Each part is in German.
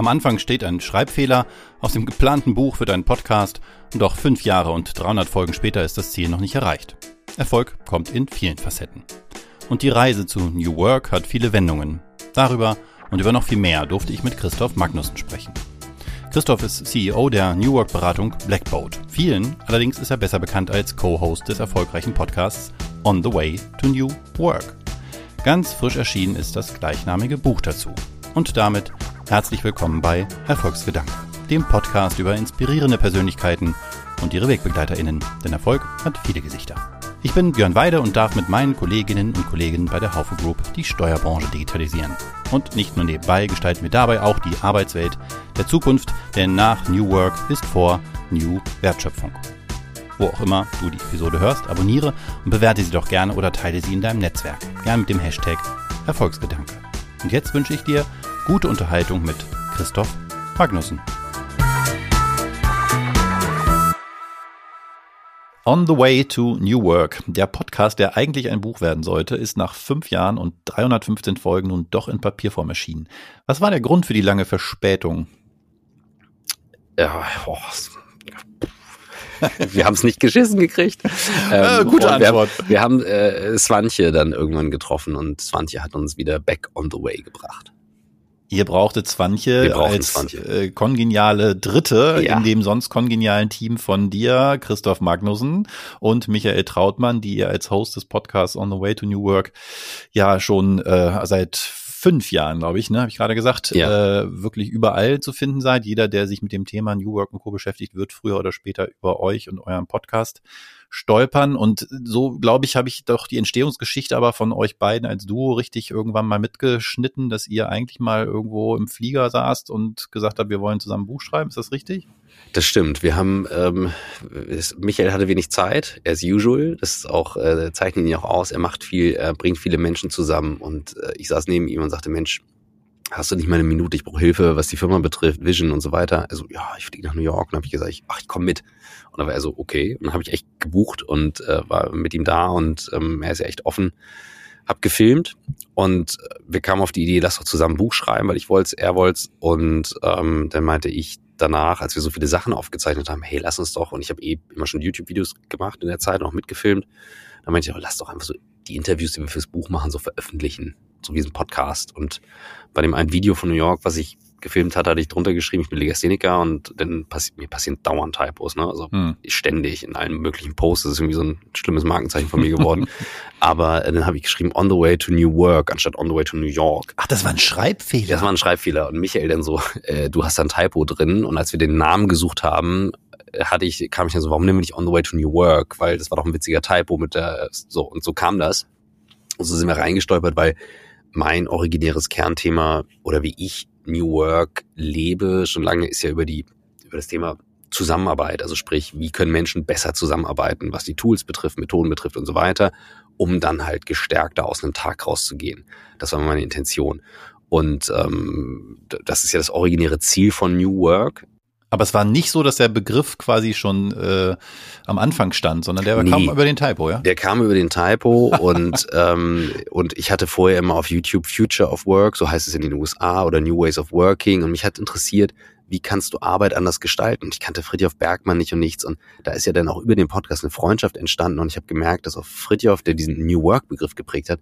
Am Anfang steht ein Schreibfehler, aus dem geplanten Buch wird ein Podcast, doch fünf Jahre und 300 Folgen später ist das Ziel noch nicht erreicht. Erfolg kommt in vielen Facetten. Und die Reise zu New Work hat viele Wendungen. Darüber und über noch viel mehr durfte ich mit Christoph Magnussen sprechen. Christoph ist CEO der New Work Beratung Blackboat. Vielen allerdings ist er besser bekannt als Co-Host des erfolgreichen Podcasts On the Way to New Work. Ganz frisch erschienen ist das gleichnamige Buch dazu. Und damit herzlich willkommen bei Erfolgsgedanken, dem Podcast über inspirierende Persönlichkeiten und ihre WegbegleiterInnen. Denn Erfolg hat viele Gesichter. Ich bin Björn Weide und darf mit meinen Kolleginnen und Kollegen bei der Haufe Group die Steuerbranche digitalisieren. Und nicht nur nebenbei gestalten wir dabei auch die Arbeitswelt der Zukunft, denn nach New Work ist vor New Wertschöpfung. Wo auch immer du die Episode hörst, abonniere und bewerte sie doch gerne oder teile sie in deinem Netzwerk. Gerne mit dem Hashtag Erfolgsgedanke. Und jetzt wünsche ich dir gute Unterhaltung mit Christoph Magnussen. On the Way to New Work, der Podcast, der eigentlich ein Buch werden sollte, ist nach fünf Jahren und 315 Folgen nun doch in Papierform erschienen. Was war der Grund für die lange Verspätung? Ja, boah, wir haben es nicht geschissen gekriegt. Ähm, äh, gute Antwort. Wir haben, wir haben äh, Swantje dann irgendwann getroffen und Swantje hat uns wieder back on the way gebracht. Ihr brauchtet Zwanche als Zwanche. Äh, kongeniale Dritte ja. in dem sonst kongenialen Team von dir, Christoph Magnussen und Michael Trautmann, die ihr als Host des Podcasts On the Way to New Work ja schon äh, seit fünf Jahren, glaube ich, ne, habe ich gerade gesagt, ja. äh, wirklich überall zu finden seid. Jeder, der sich mit dem Thema New Work und Co. beschäftigt, wird früher oder später über euch und euren Podcast stolpern. Und so, glaube ich, habe ich doch die Entstehungsgeschichte aber von euch beiden als Duo richtig irgendwann mal mitgeschnitten, dass ihr eigentlich mal irgendwo im Flieger saßt und gesagt habt, wir wollen zusammen ein Buch schreiben. Ist das richtig? Das stimmt. Wir haben, ähm, Michael hatte wenig Zeit, as usual. Das ist auch, äh, zeichnet ihn auch aus. Er macht viel, er bringt viele Menschen zusammen. Und äh, ich saß neben ihm und sagte, Mensch, hast du nicht mal eine Minute, ich brauche Hilfe, was die Firma betrifft, Vision und so weiter. Also, ja, ich fliege nach New York. Und habe ich gesagt, ach, ich komme mit. Und dann war er so, okay. Und dann habe ich echt gebucht und äh, war mit ihm da und ähm, er ist ja echt offen. Hab gefilmt und wir kamen auf die Idee, lass doch zusammen ein Buch schreiben, weil ich wollte er wollte Und ähm, dann meinte ich danach, als wir so viele Sachen aufgezeichnet haben, hey, lass uns doch. Und ich habe eh immer schon YouTube-Videos gemacht in der Zeit, auch mitgefilmt. Dann meinte ich, oh, lass doch einfach so die Interviews, die wir fürs Buch machen, so veröffentlichen, so wie ein Podcast. Und bei dem einen Video von New York, was ich gefilmt hatte, hatte ich drunter geschrieben, ich bin Legastheniker und dann passi mir passieren dauernd Typos, ne? Also hm. ständig in allen möglichen Posts. Das ist irgendwie so ein schlimmes Markenzeichen von mir geworden. Aber äh, dann habe ich geschrieben, on the way to New Work anstatt on the way to New York. Ach, das war ein Schreibfehler. Das war ein Schreibfehler. Und Michael dann so, äh, du hast da ein Typo drin. Und als wir den Namen gesucht haben, äh, hatte ich, kam ich dann so, warum nehmen wir nicht on the way to New Work? Weil das war doch ein witziger Typo mit der, so, und so kam das. Und so sind wir reingestolpert, weil mein originäres Kernthema oder wie ich New Work lebe, schon lange ist ja über die, über das Thema Zusammenarbeit, also sprich, wie können Menschen besser zusammenarbeiten, was die Tools betrifft, Methoden betrifft und so weiter, um dann halt gestärkter aus einem Tag rauszugehen. Das war meine Intention. Und ähm, das ist ja das originäre Ziel von New Work, aber es war nicht so, dass der Begriff quasi schon äh, am Anfang stand, sondern der nee, kam über den Typo, ja? Der kam über den Typo und ähm, und ich hatte vorher immer auf YouTube Future of Work, so heißt es in den USA, oder New Ways of Working und mich hat interessiert, wie kannst du Arbeit anders gestalten? Und ich kannte Fritjof Bergmann nicht und nichts und da ist ja dann auch über den Podcast eine Freundschaft entstanden und ich habe gemerkt, dass auch Fritjof, der diesen New Work Begriff geprägt hat,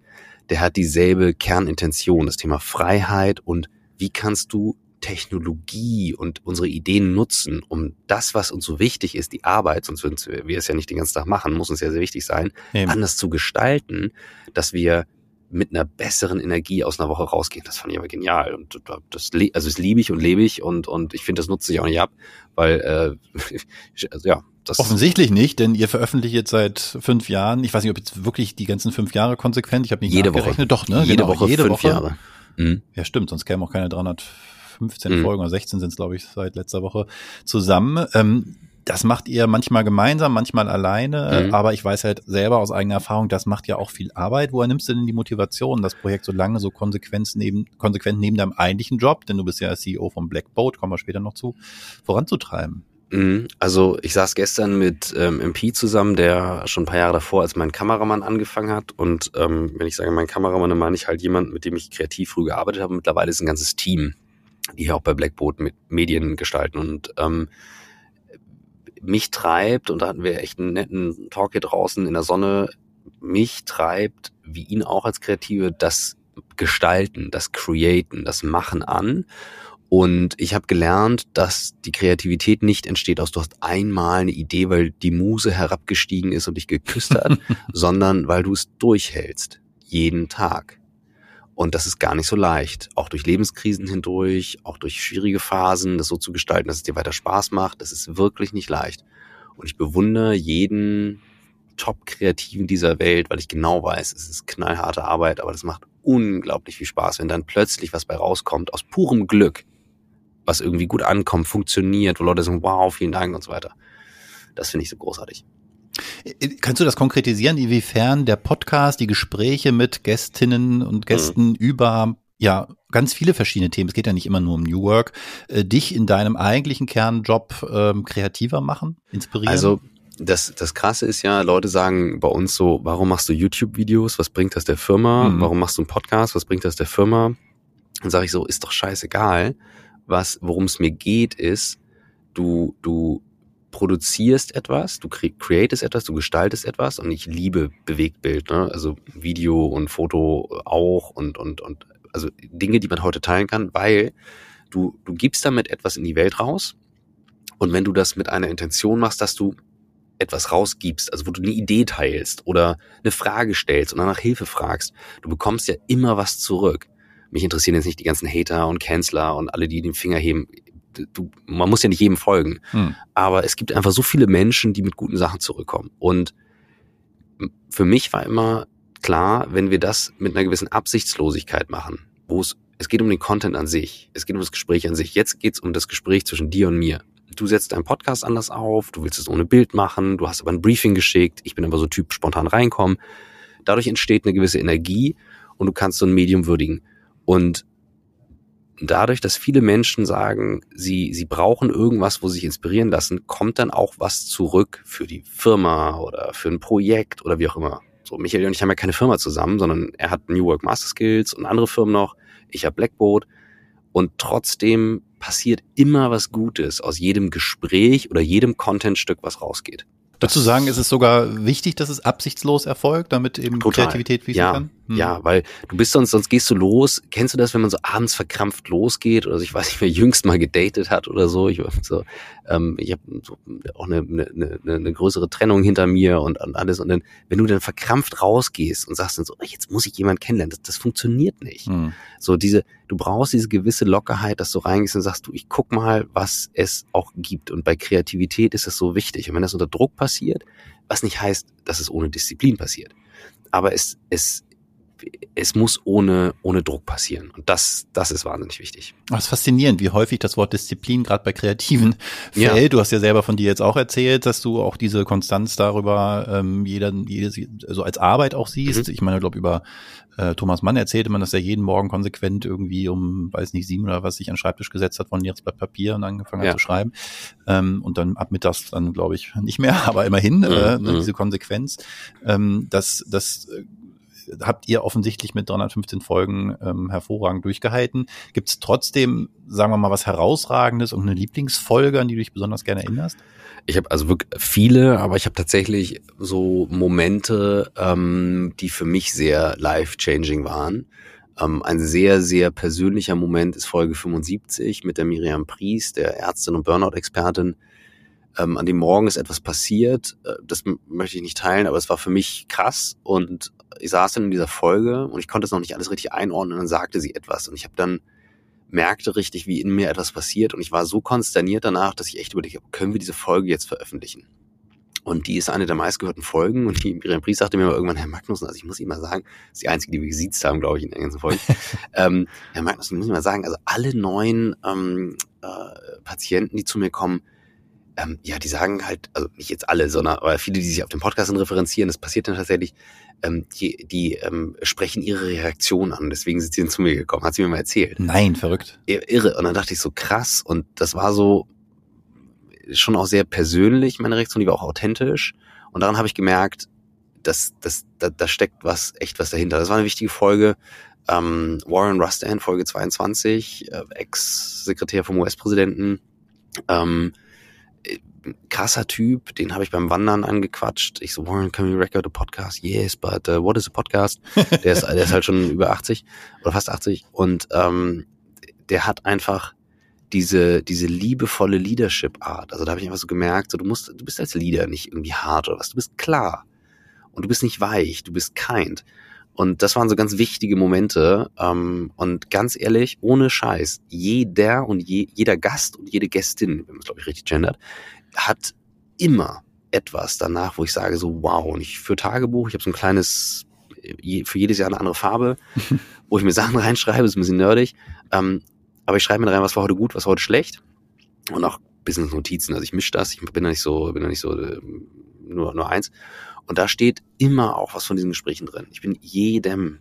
der hat dieselbe Kernintention, das Thema Freiheit und wie kannst du Technologie und unsere Ideen nutzen, um das, was uns so wichtig ist, die Arbeit, sonst würden wir es ja nicht den ganzen Tag machen, muss uns ja sehr wichtig sein, Eben. anders zu gestalten, dass wir mit einer besseren Energie aus einer Woche rausgehen. Das fand ich aber genial. Und das, also das liebe ich und lebe ich und, und ich finde, das nutze ich auch nicht ab, weil äh, also ja, das Offensichtlich nicht, denn ihr veröffentlicht jetzt seit fünf Jahren. Ich weiß nicht, ob jetzt wirklich die ganzen fünf Jahre konsequent. Ich habe nicht jede Woche. Doch, ne? Jede genau, Woche jede fünf Woche. Jahre. Mhm. Ja, stimmt. Sonst kämen auch keine 300 15 mhm. Folgen oder 16 sind es, glaube ich, seit letzter Woche zusammen. Ähm, das macht ihr manchmal gemeinsam, manchmal alleine, mhm. aber ich weiß halt selber aus eigener Erfahrung, das macht ja auch viel Arbeit. Woher nimmst du denn die Motivation, das Projekt so lange, so konsequent neben, konsequent neben deinem eigentlichen Job, denn du bist ja CEO von Blackboat, kommen wir später noch zu, voranzutreiben? Mhm. Also ich saß gestern mit ähm, MP zusammen, der schon ein paar Jahre davor als mein Kameramann angefangen hat. Und ähm, wenn ich sage mein Kameramann, dann meine ich halt jemand, mit dem ich kreativ früh gearbeitet habe. Mittlerweile ist ein ganzes Team die hier auch bei Blackboard mit Medien gestalten. Und ähm, mich treibt, und da hatten wir echt einen netten Talk hier draußen in der Sonne, mich treibt, wie ihn auch als Kreative, das Gestalten, das Createn, das Machen an. Und ich habe gelernt, dass die Kreativität nicht entsteht aus, du hast einmal eine Idee, weil die Muse herabgestiegen ist und dich geküsst hat, sondern weil du es durchhältst. Jeden Tag. Und das ist gar nicht so leicht. Auch durch Lebenskrisen hindurch, auch durch schwierige Phasen, das so zu gestalten, dass es dir weiter Spaß macht, das ist wirklich nicht leicht. Und ich bewundere jeden Top-Kreativen dieser Welt, weil ich genau weiß, es ist knallharte Arbeit, aber das macht unglaublich viel Spaß, wenn dann plötzlich was bei rauskommt, aus purem Glück, was irgendwie gut ankommt, funktioniert, wo Leute sagen, wow, vielen Dank und so weiter. Das finde ich so großartig. Kannst du das konkretisieren, inwiefern der Podcast, die Gespräche mit Gästinnen und Gästen mhm. über ja ganz viele verschiedene Themen, es geht ja nicht immer nur um New Work, äh, dich in deinem eigentlichen Kernjob ähm, kreativer machen, inspirieren? Also das, das Krasse ist ja, Leute sagen bei uns so, warum machst du YouTube-Videos? Was bringt das der Firma? Mhm. Warum machst du einen Podcast? Was bringt das der Firma? Dann sage ich so, ist doch scheißegal. Was, worum es mir geht, ist, du, du produzierst etwas, du createst etwas, du gestaltest etwas und ich liebe Bewegtbild, ne? also Video und Foto auch und, und, und also Dinge, die man heute teilen kann, weil du, du gibst damit etwas in die Welt raus und wenn du das mit einer Intention machst, dass du etwas rausgibst, also wo du eine Idee teilst oder eine Frage stellst und nach Hilfe fragst, du bekommst ja immer was zurück. Mich interessieren jetzt nicht die ganzen Hater und Canceler und alle, die den Finger heben. Du, man muss ja nicht jedem folgen. Hm. Aber es gibt einfach so viele Menschen, die mit guten Sachen zurückkommen. Und für mich war immer klar, wenn wir das mit einer gewissen Absichtslosigkeit machen, wo es, es geht um den Content an sich, es geht um das Gespräch an sich. Jetzt geht es um das Gespräch zwischen dir und mir du setzt deinen Podcast anders auf, du willst es ohne Bild machen, du hast aber ein Briefing geschickt, ich bin aber so Typ spontan reinkommen. Dadurch entsteht eine gewisse Energie und du kannst so ein Medium würdigen. Und dadurch, dass viele Menschen sagen, sie, sie brauchen irgendwas, wo sie sich inspirieren lassen, kommt dann auch was zurück für die Firma oder für ein Projekt oder wie auch immer. So, Michael und ich haben ja keine Firma zusammen, sondern er hat New Work Master Skills und andere Firmen noch. Ich habe Blackboard. Und trotzdem passiert immer was Gutes aus jedem Gespräch oder jedem Contentstück, was rausgeht. Dazu sagen, ist es sogar wichtig, dass es absichtslos erfolgt, damit eben Total. Kreativität fließen ja, kann? Hm. Ja, weil du bist sonst, sonst gehst du los. Kennst du das, wenn man so abends verkrampft losgeht oder ich weiß nicht, wer jüngst mal gedatet hat oder so. Ich, so, ähm, ich habe so auch eine, eine, eine, eine größere Trennung hinter mir und, und alles. Und dann, wenn du dann verkrampft rausgehst und sagst dann so, jetzt muss ich jemanden kennenlernen, das, das funktioniert nicht. Hm. So diese, du brauchst diese gewisse Lockerheit, dass du reingehst und sagst, du, ich guck mal, was es auch gibt. Und bei Kreativität ist das so wichtig. Und wenn das unter Druck passiert, was nicht heißt, dass es ohne Disziplin passiert. Aber es, es, es muss ohne, ohne Druck passieren. Und das, das ist wahnsinnig wichtig. Das ist faszinierend, wie häufig das Wort Disziplin gerade bei Kreativen fällt. Ja. Du hast ja selber von dir jetzt auch erzählt, dass du auch diese Konstanz darüber ähm, jeder, jedes, also als Arbeit auch siehst. Mhm. Ich meine, ich glaube, über äh, Thomas Mann erzählte man, dass er jeden Morgen konsequent irgendwie um, weiß nicht, sieben oder was sich an den Schreibtisch gesetzt hat von jetzt Blatt Papier und angefangen ja. hat zu schreiben. Ähm, und dann ab mittags dann, glaube ich, nicht mehr, aber immerhin mhm. äh, mhm. diese Konsequenz. Ähm, das, das äh, habt ihr offensichtlich mit 315 Folgen ähm, hervorragend durchgehalten. Gibt es trotzdem, sagen wir mal, was Herausragendes und eine Lieblingsfolge, an die du dich besonders gerne erinnerst? Ich habe also wirklich viele, aber ich habe tatsächlich so Momente, ähm, die für mich sehr life-changing waren. Ähm, ein sehr, sehr persönlicher Moment ist Folge 75 mit der Miriam Pries, der Ärztin und Burnout-Expertin. Ähm, an dem Morgen ist etwas passiert, äh, das möchte ich nicht teilen, aber es war für mich krass und ich saß dann in dieser Folge und ich konnte es noch nicht alles richtig einordnen und dann sagte sie etwas und ich habe dann merkte richtig, wie in mir etwas passiert und ich war so konsterniert danach, dass ich echt überlegt habe, können wir diese Folge jetzt veröffentlichen? Und die ist eine der meistgehörten Folgen und die Miriam Pries sagte mir mal irgendwann, Herr Magnussen, also ich muss Ihnen mal sagen, das ist die einzige, die wir gesiezt haben, glaube ich, in der ganzen Folge. ähm, Herr Magnussen, ich muss Ihnen mal sagen, also alle neuen ähm, äh, Patienten, die zu mir kommen, ähm, ja, die sagen halt, also nicht jetzt alle, sondern aber viele, die sich auf dem Podcast referenzieren, das passiert dann tatsächlich, ähm, die, die ähm, sprechen ihre Reaktion an. Deswegen sind sie zu mir gekommen, hat sie mir mal erzählt. Nein, verrückt. Irre. Und dann dachte ich so, krass. Und das war so schon auch sehr persönlich, meine Reaktion, die war auch authentisch. Und daran habe ich gemerkt, dass, dass da, da steckt was, echt was dahinter. Das war eine wichtige Folge. Ähm, Warren Rustan, Folge 22, äh, Ex-Sekretär vom US-Präsidenten. Ähm, äh, krasser Typ, den habe ich beim Wandern angequatscht. Ich so, Warren, can we record a podcast? Yes, but uh, what is a podcast? Der ist, der ist halt schon über 80 oder fast 80 und ähm, der hat einfach diese, diese liebevolle Leadership-Art. Also da habe ich einfach so gemerkt, so, du musst, du bist als Leader nicht irgendwie hart oder was, du bist klar. Und du bist nicht weich, du bist kind. Und das waren so ganz wichtige Momente. Ähm, und ganz ehrlich, ohne Scheiß, jeder und je, jeder Gast und jede Gästin, wenn man es glaube ich richtig gendert, hat immer etwas danach, wo ich sage so, wow, und ich für Tagebuch, ich habe so ein kleines, für jedes Jahr eine andere Farbe, wo ich mir Sachen reinschreibe, ist ein bisschen nerdig. Ähm, aber ich schreibe mir rein, was war heute gut, was war heute schlecht. Und auch Business-Notizen. Also ich mische das, ich bin da nicht so, bin da nicht so äh, nur, nur eins. Und da steht immer auch was von diesen Gesprächen drin. Ich bin jedem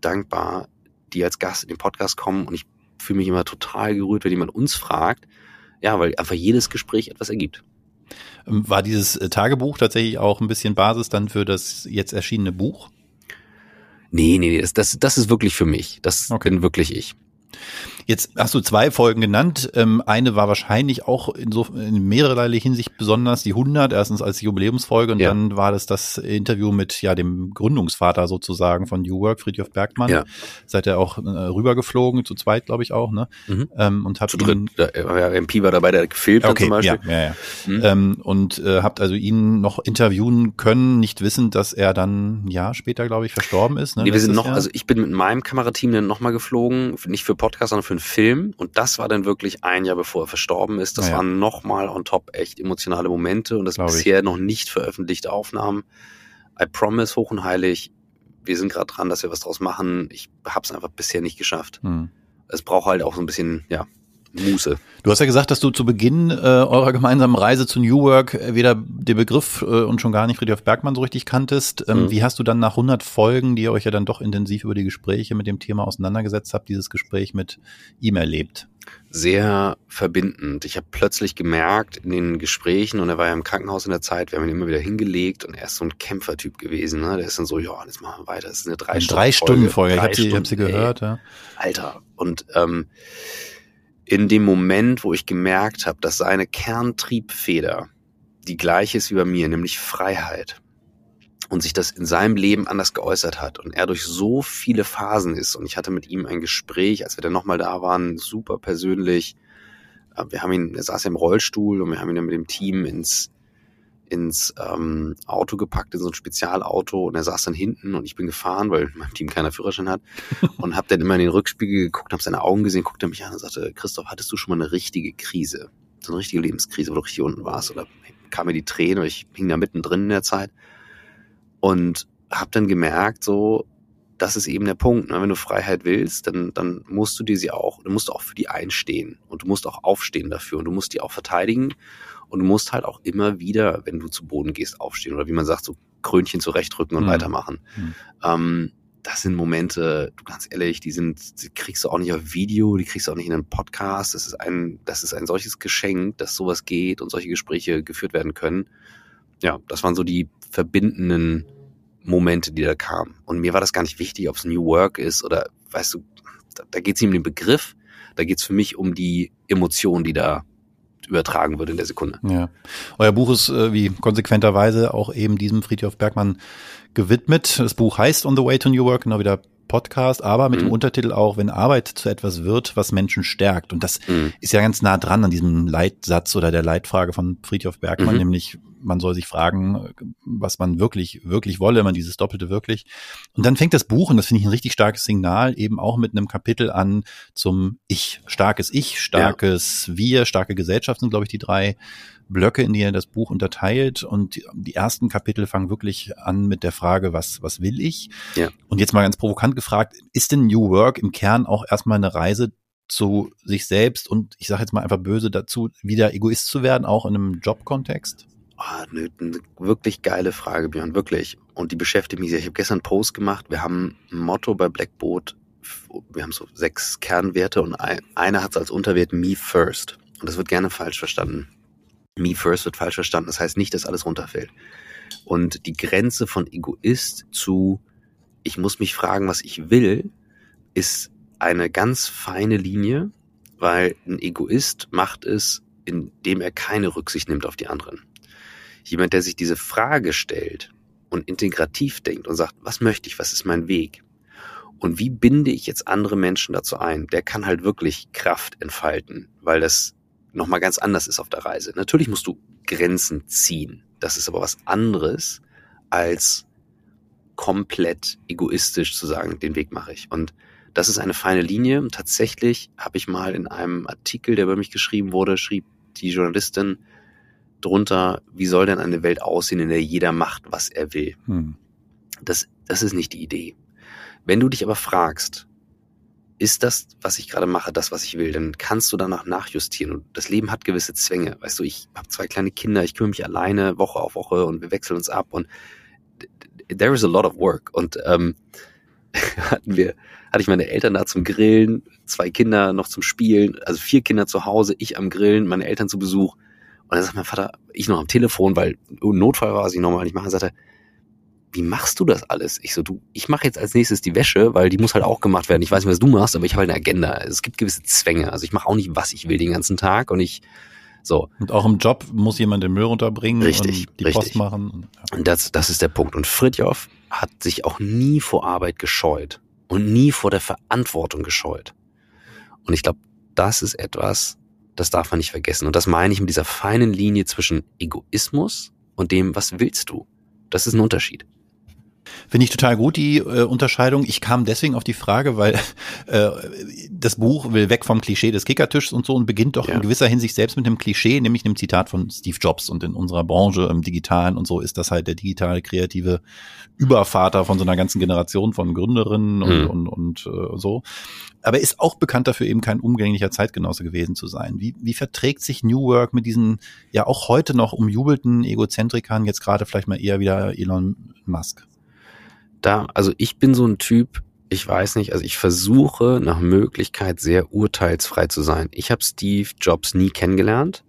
dankbar, die als Gast in den Podcast kommen und ich fühle mich immer total gerührt, wenn jemand uns fragt. Ja, weil einfach jedes Gespräch etwas ergibt. Ähm, war dieses äh, Tagebuch tatsächlich auch ein bisschen Basis dann für das jetzt erschienene Buch? Nee, nee, nee, das, das, das ist wirklich für mich. Das okay. bin wirklich ich. Jetzt hast du zwei Folgen genannt. Ähm, eine war wahrscheinlich auch in, so, in mehrerlei Hinsicht besonders, die 100, erstens als Jubiläumsfolge und ja. dann war das das Interview mit ja dem Gründungsvater sozusagen von New Work, Friedhof Bergmann. Ja. Seid ihr auch äh, rübergeflogen, zu zweit glaube ich auch, ne? Mhm. Ähm, und habt zu ihn, dritt. Ja, MP war dabei, der gefilmt okay, zum Beispiel. Ja, ja, ja. Mhm. Ähm, und äh, habt also ihn noch interviewen können, nicht wissend, dass er dann ein Jahr später, glaube ich, verstorben ist. Ne? Nee, wir sind noch, Jahr. also ich bin mit meinem Kamerateam dann nochmal geflogen, nicht für Podcast, sondern für einen Film. Und das war dann wirklich ein Jahr bevor er verstorben ist. Das ja, ja. waren nochmal on top echt emotionale Momente und das Glaube bisher ich. noch nicht veröffentlichte Aufnahmen. I promise, hoch und heilig, wir sind gerade dran, dass wir was draus machen. Ich habe es einfach bisher nicht geschafft. Hm. Es braucht halt auch so ein bisschen, ja, Muße. Du hast ja gesagt, dass du zu Beginn äh, eurer gemeinsamen Reise zu New Work äh, weder den Begriff äh, und schon gar nicht Friedhof Bergmann so richtig kanntest. Ähm, mhm. Wie hast du dann nach 100 Folgen, die ihr euch ja dann doch intensiv über die Gespräche mit dem Thema auseinandergesetzt habt, dieses Gespräch mit ihm erlebt? Sehr verbindend. Ich habe plötzlich gemerkt in den Gesprächen, und er war ja im Krankenhaus in der Zeit, wir haben ihn immer wieder hingelegt und er ist so ein Kämpfertyp gewesen. Ne? Der ist dann so, ja, jetzt machen wir weiter. Das ist eine drei, Stunden, drei Stunden Folge. Ich habe sie, hab sie gehört. Ey. Ja. Alter. Und ähm, in dem Moment, wo ich gemerkt habe, dass seine Kerntriebfeder die gleiche ist wie bei mir, nämlich Freiheit, und sich das in seinem Leben anders geäußert hat und er durch so viele Phasen ist und ich hatte mit ihm ein Gespräch, als wir dann nochmal da waren, super persönlich. Äh, wir haben ihn, er saß ja im Rollstuhl und wir haben ihn dann mit dem Team ins ins ähm, Auto gepackt, in so ein Spezialauto und er saß dann hinten und ich bin gefahren, weil mein Team keiner Führerschein hat und habe dann immer in den Rückspiegel geguckt, habe seine Augen gesehen, guckte mich an und sagte, Christoph, hattest du schon mal eine richtige Krise? So eine richtige Lebenskrise, wo du richtig unten warst oder kam mir die Tränen oder ich hing da mittendrin in der Zeit und habe dann gemerkt, so, das ist eben der Punkt. Ne? Wenn du Freiheit willst, dann, dann musst du dir sie auch, du musst auch für die einstehen und du musst auch aufstehen dafür und du musst die auch verteidigen und du musst halt auch immer wieder, wenn du zu Boden gehst, aufstehen oder wie man sagt, so Krönchen zurechtrücken und mhm. weitermachen. Mhm. Ähm, das sind Momente, du ganz ehrlich, die sind, die kriegst du auch nicht auf Video, die kriegst du auch nicht in einem Podcast. Das ist ein, das ist ein solches Geschenk, dass sowas geht und solche Gespräche geführt werden können. Ja, das waren so die verbindenden Momente, die da kamen. Und mir war das gar nicht wichtig, ob es New Work ist oder, weißt du, da, da geht es nicht um den Begriff, da geht es für mich um die Emotion, die da übertragen wird in der Sekunde. Ja. Euer Buch ist äh, wie konsequenterweise auch eben diesem Friedhof Bergmann gewidmet. Das Buch heißt On the Way to New Work, genau wie der Podcast, aber mit mhm. dem Untertitel auch, wenn Arbeit zu etwas wird, was Menschen stärkt. Und das mhm. ist ja ganz nah dran an diesem Leitsatz oder der Leitfrage von Friedhof Bergmann, mhm. nämlich man soll sich fragen, was man wirklich, wirklich wolle, man dieses Doppelte wirklich. Und dann fängt das Buch, und das finde ich ein richtig starkes Signal, eben auch mit einem Kapitel an zum Ich. Starkes Ich, starkes ja. Wir, starke Gesellschaft sind, glaube ich, die drei Blöcke, in die er das Buch unterteilt. Und die ersten Kapitel fangen wirklich an mit der Frage, was, was will ich? Ja. Und jetzt mal ganz provokant gefragt, ist denn New Work im Kern auch erstmal eine Reise zu sich selbst und ich sage jetzt mal einfach böse dazu, wieder Egoist zu werden, auch in einem Jobkontext? Oh, eine, eine wirklich geile Frage, Björn, wirklich. Und die beschäftigt mich sehr. Ich habe gestern einen Post gemacht. Wir haben ein Motto bei Blackboard. Wir haben so sechs Kernwerte und ein, einer hat es als Unterwert Me First. Und das wird gerne falsch verstanden. Me First wird falsch verstanden. Das heißt nicht, dass alles runterfällt. Und die Grenze von Egoist zu ich muss mich fragen, was ich will, ist eine ganz feine Linie, weil ein Egoist macht es, indem er keine Rücksicht nimmt auf die anderen. Jemand, der sich diese Frage stellt und integrativ denkt und sagt, was möchte ich, was ist mein Weg? Und wie binde ich jetzt andere Menschen dazu ein? Der kann halt wirklich Kraft entfalten, weil das nochmal ganz anders ist auf der Reise. Natürlich musst du Grenzen ziehen. Das ist aber was anderes als komplett egoistisch zu sagen, den Weg mache ich. Und das ist eine feine Linie. Und tatsächlich habe ich mal in einem Artikel, der über mich geschrieben wurde, schrieb die Journalistin drunter, wie soll denn eine Welt aussehen, in der jeder macht, was er will. Hm. Das, das ist nicht die Idee. Wenn du dich aber fragst, ist das, was ich gerade mache, das, was ich will, dann kannst du danach nachjustieren. Und das Leben hat gewisse Zwänge. Weißt du, ich habe zwei kleine Kinder, ich kümmere mich alleine Woche auf Woche und wir wechseln uns ab und there is a lot of work. Und ähm, hatten wir, hatte ich meine Eltern da zum Grillen, zwei Kinder noch zum Spielen, also vier Kinder zu Hause, ich am Grillen, meine Eltern zu Besuch. Und dann sagt mein Vater, ich noch am Telefon, weil Notfall war, was ich normal nicht machen, sagte, wie machst du das alles? Ich so, du, ich mache jetzt als nächstes die Wäsche, weil die muss halt auch gemacht werden. Ich weiß nicht, was du machst, aber ich habe halt eine Agenda. Es gibt gewisse Zwänge. Also ich mache auch nicht, was ich will den ganzen Tag und ich so. Und auch im Job muss jemand den Müll runterbringen richtig, und die richtig. Post machen. Und, ja. und das, das ist der Punkt. Und Fritjof hat sich auch nie vor Arbeit gescheut und nie vor der Verantwortung gescheut. Und ich glaube, das ist etwas, das darf man nicht vergessen. Und das meine ich mit dieser feinen Linie zwischen Egoismus und dem, was willst du. Das ist ein Unterschied. Finde ich total gut, die äh, Unterscheidung. Ich kam deswegen auf die Frage, weil äh, das Buch will weg vom Klischee des Kickertischs und so und beginnt doch ja. in gewisser Hinsicht selbst mit einem Klischee, nämlich einem Zitat von Steve Jobs. Und in unserer Branche, im Digitalen und so, ist das halt der digitale, kreative Übervater von so einer ganzen Generation von Gründerinnen und, mhm. und, und äh, so. Aber ist auch bekannt dafür, eben kein umgänglicher Zeitgenosse gewesen zu sein. Wie, wie verträgt sich New Work mit diesen ja auch heute noch umjubelten Egozentrikern, jetzt gerade vielleicht mal eher wieder Elon Musk? Da, also ich bin so ein Typ, ich weiß nicht, also ich versuche nach Möglichkeit sehr urteilsfrei zu sein. Ich habe Steve Jobs nie kennengelernt.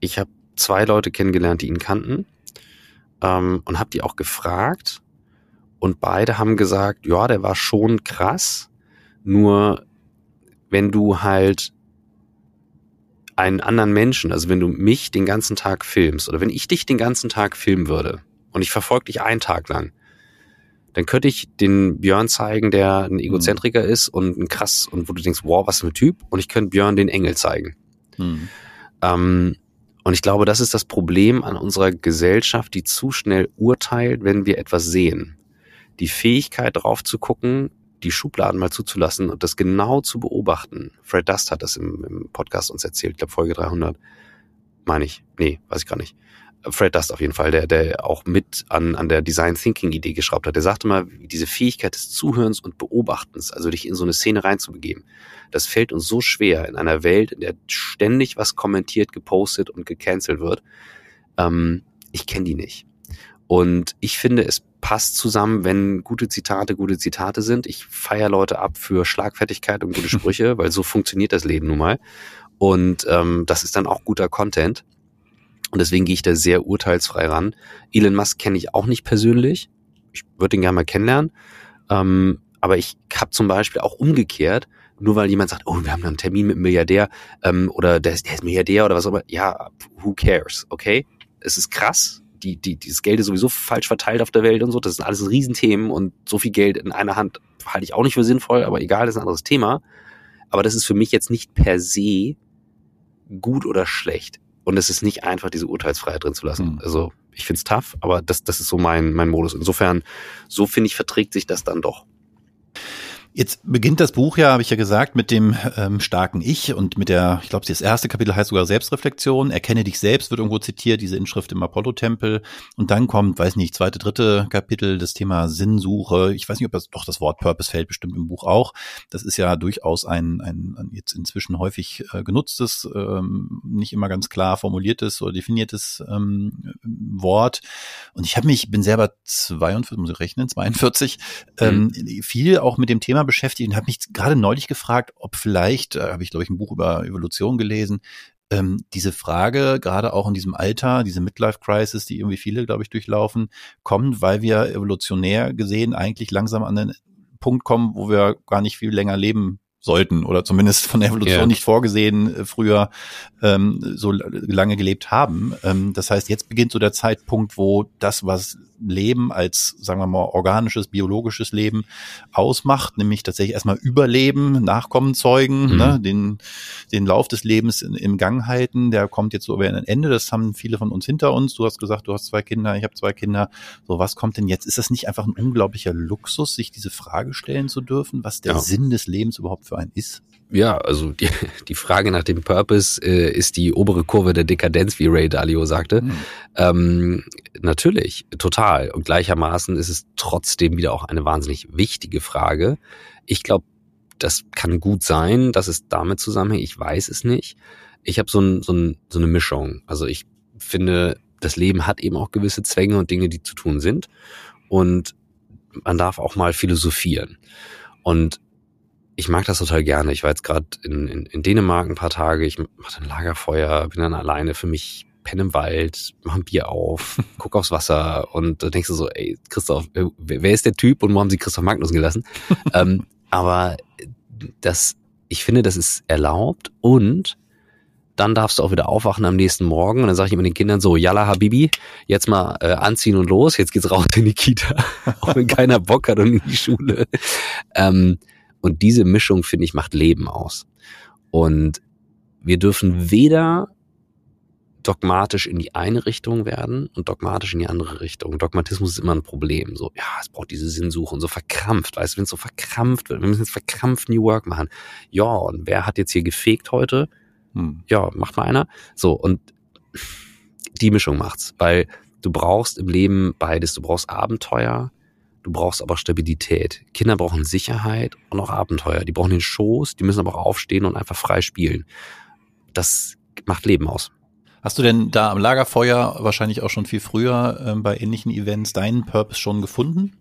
Ich habe zwei Leute kennengelernt, die ihn kannten ähm, und habe die auch gefragt. Und beide haben gesagt, ja, der war schon krass. Nur wenn du halt einen anderen Menschen, also wenn du mich den ganzen Tag filmst oder wenn ich dich den ganzen Tag filmen würde und ich verfolge dich einen Tag lang, dann könnte ich den Björn zeigen, der ein Egozentriker mhm. ist und ein krass und wo du denkst, wow, was für ein Typ. Und ich könnte Björn den Engel zeigen. Mhm. Ähm, und ich glaube, das ist das Problem an unserer Gesellschaft, die zu schnell urteilt, wenn wir etwas sehen. Die Fähigkeit drauf zu gucken, die Schubladen mal zuzulassen und das genau zu beobachten. Fred Dust hat das im, im Podcast uns erzählt, ich glaube Folge 300. Meine ich. Nee, weiß ich gar nicht. Fred Dust auf jeden Fall, der, der auch mit an, an der Design Thinking Idee geschraubt hat. Der sagte mal, diese Fähigkeit des Zuhörens und Beobachtens, also dich in so eine Szene reinzubegeben, das fällt uns so schwer in einer Welt, in der ständig was kommentiert, gepostet und gecancelt wird. Ähm, ich kenne die nicht. Und ich finde, es passt zusammen, wenn gute Zitate gute Zitate sind. Ich feiere Leute ab für Schlagfertigkeit und gute Sprüche, weil so funktioniert das Leben nun mal. Und ähm, das ist dann auch guter Content. Und deswegen gehe ich da sehr urteilsfrei ran. Elon Musk kenne ich auch nicht persönlich. Ich würde ihn gerne mal kennenlernen. Ähm, aber ich habe zum Beispiel auch umgekehrt, nur weil jemand sagt, oh, wir haben einen Termin mit einem Milliardär ähm, oder der ist, der ist Milliardär oder was auch immer. Ja, who cares, okay? Es ist krass. Die, die, dieses Geld ist sowieso falsch verteilt auf der Welt und so. Das sind alles Riesenthemen und so viel Geld in einer Hand halte ich auch nicht für sinnvoll, aber egal, das ist ein anderes Thema. Aber das ist für mich jetzt nicht per se gut oder schlecht. Und es ist nicht einfach, diese Urteilsfreiheit drin zu lassen. Mhm. Also ich finde es tough, aber das, das ist so mein, mein Modus. Insofern, so finde ich, verträgt sich das dann doch. Jetzt beginnt das Buch ja, habe ich ja gesagt, mit dem ähm, starken Ich und mit der, ich glaube, das erste Kapitel heißt sogar Selbstreflexion. Erkenne dich selbst, wird irgendwo zitiert, diese Inschrift im Apollo-Tempel. Und dann kommt, weiß nicht, zweite, dritte Kapitel, das Thema Sinnsuche. Ich weiß nicht, ob das doch das Wort Purpose fällt, bestimmt im Buch auch. Das ist ja durchaus ein, ein, ein jetzt inzwischen häufig äh, genutztes, ähm, nicht immer ganz klar formuliertes oder definiertes ähm, Wort. Und ich habe mich, bin selber 42, muss ich rechnen, 42, ähm, mhm. viel auch mit dem Thema Thema beschäftigt und habe mich gerade neulich gefragt, ob vielleicht, äh, habe ich glaube ich ein Buch über Evolution gelesen, ähm, diese Frage, gerade auch in diesem Alter, diese Midlife-Crisis, die irgendwie viele, glaube ich, durchlaufen, kommt, weil wir evolutionär gesehen eigentlich langsam an den Punkt kommen, wo wir gar nicht viel länger leben sollten oder zumindest von der Evolution ja. nicht vorgesehen äh, früher ähm, so lange gelebt haben. Ähm, das heißt, jetzt beginnt so der Zeitpunkt, wo das, was Leben als, sagen wir mal, organisches, biologisches Leben ausmacht, nämlich tatsächlich erstmal Überleben, Nachkommen zeugen, mhm. ne, den, den Lauf des Lebens in, im Gang halten, der kommt jetzt so über ein Ende, das haben viele von uns hinter uns. Du hast gesagt, du hast zwei Kinder, ich habe zwei Kinder. So, was kommt denn jetzt? Ist das nicht einfach ein unglaublicher Luxus, sich diese Frage stellen zu dürfen, was der ja. Sinn des Lebens überhaupt für einen ist? Ja, also die, die Frage nach dem Purpose äh, ist die obere Kurve der Dekadenz, wie Ray Dalio sagte. Mhm. Ähm, natürlich, total. Und gleichermaßen ist es trotzdem wieder auch eine wahnsinnig wichtige Frage. Ich glaube, das kann gut sein, dass es damit zusammenhängt. Ich weiß es nicht. Ich habe so, ein, so, ein, so eine Mischung. Also ich finde, das Leben hat eben auch gewisse Zwänge und Dinge, die zu tun sind. Und man darf auch mal philosophieren. Und ich mag das total gerne. Ich war jetzt gerade in, in, in Dänemark ein paar Tage, ich mache ein Lagerfeuer, bin dann alleine für mich, penne im Wald, mach ein Bier auf, guck aufs Wasser und da denkst du so, ey, Christoph, äh, wer ist der Typ und wo haben sie Christoph Magnussen gelassen? ähm, aber das, ich finde, das ist erlaubt und dann darfst du auch wieder aufwachen am nächsten Morgen und dann sage ich immer den Kindern so, Yalla Habibi, jetzt mal äh, anziehen und los, jetzt geht's raus in die Kita, auch wenn keiner Bock hat und in die Schule. Ähm, und diese Mischung, finde ich, macht Leben aus. Und wir dürfen weder dogmatisch in die eine Richtung werden und dogmatisch in die andere Richtung. Dogmatismus ist immer ein Problem. So, ja, es braucht diese Sinnsuche und so verkrampft. Weißt du, wenn es so verkrampft wird, wir müssen jetzt verkrampft New Work machen. Ja, und wer hat jetzt hier gefegt heute? Hm. Ja, macht mal einer. So, und die Mischung macht's, weil du brauchst im Leben beides. Du brauchst Abenteuer Du brauchst aber Stabilität. Kinder brauchen Sicherheit und auch Abenteuer. Die brauchen den Schoß, die müssen aber auch aufstehen und einfach frei spielen. Das macht Leben aus. Hast du denn da am Lagerfeuer wahrscheinlich auch schon viel früher äh, bei ähnlichen Events deinen Purpose schon gefunden?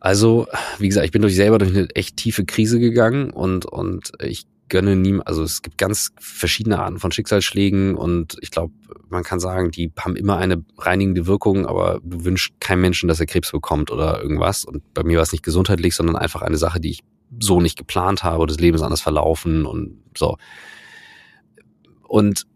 Also, wie gesagt, ich bin durch selber durch eine echt tiefe Krise gegangen und, und ich gönne nie, also es gibt ganz verschiedene Arten von Schicksalsschlägen und ich glaube, man kann sagen, die haben immer eine reinigende Wirkung, aber du wünschst keinem Menschen, dass er Krebs bekommt oder irgendwas. Und bei mir war es nicht gesundheitlich, sondern einfach eine Sache, die ich so nicht geplant habe. Das Leben ist anders verlaufen und so. Und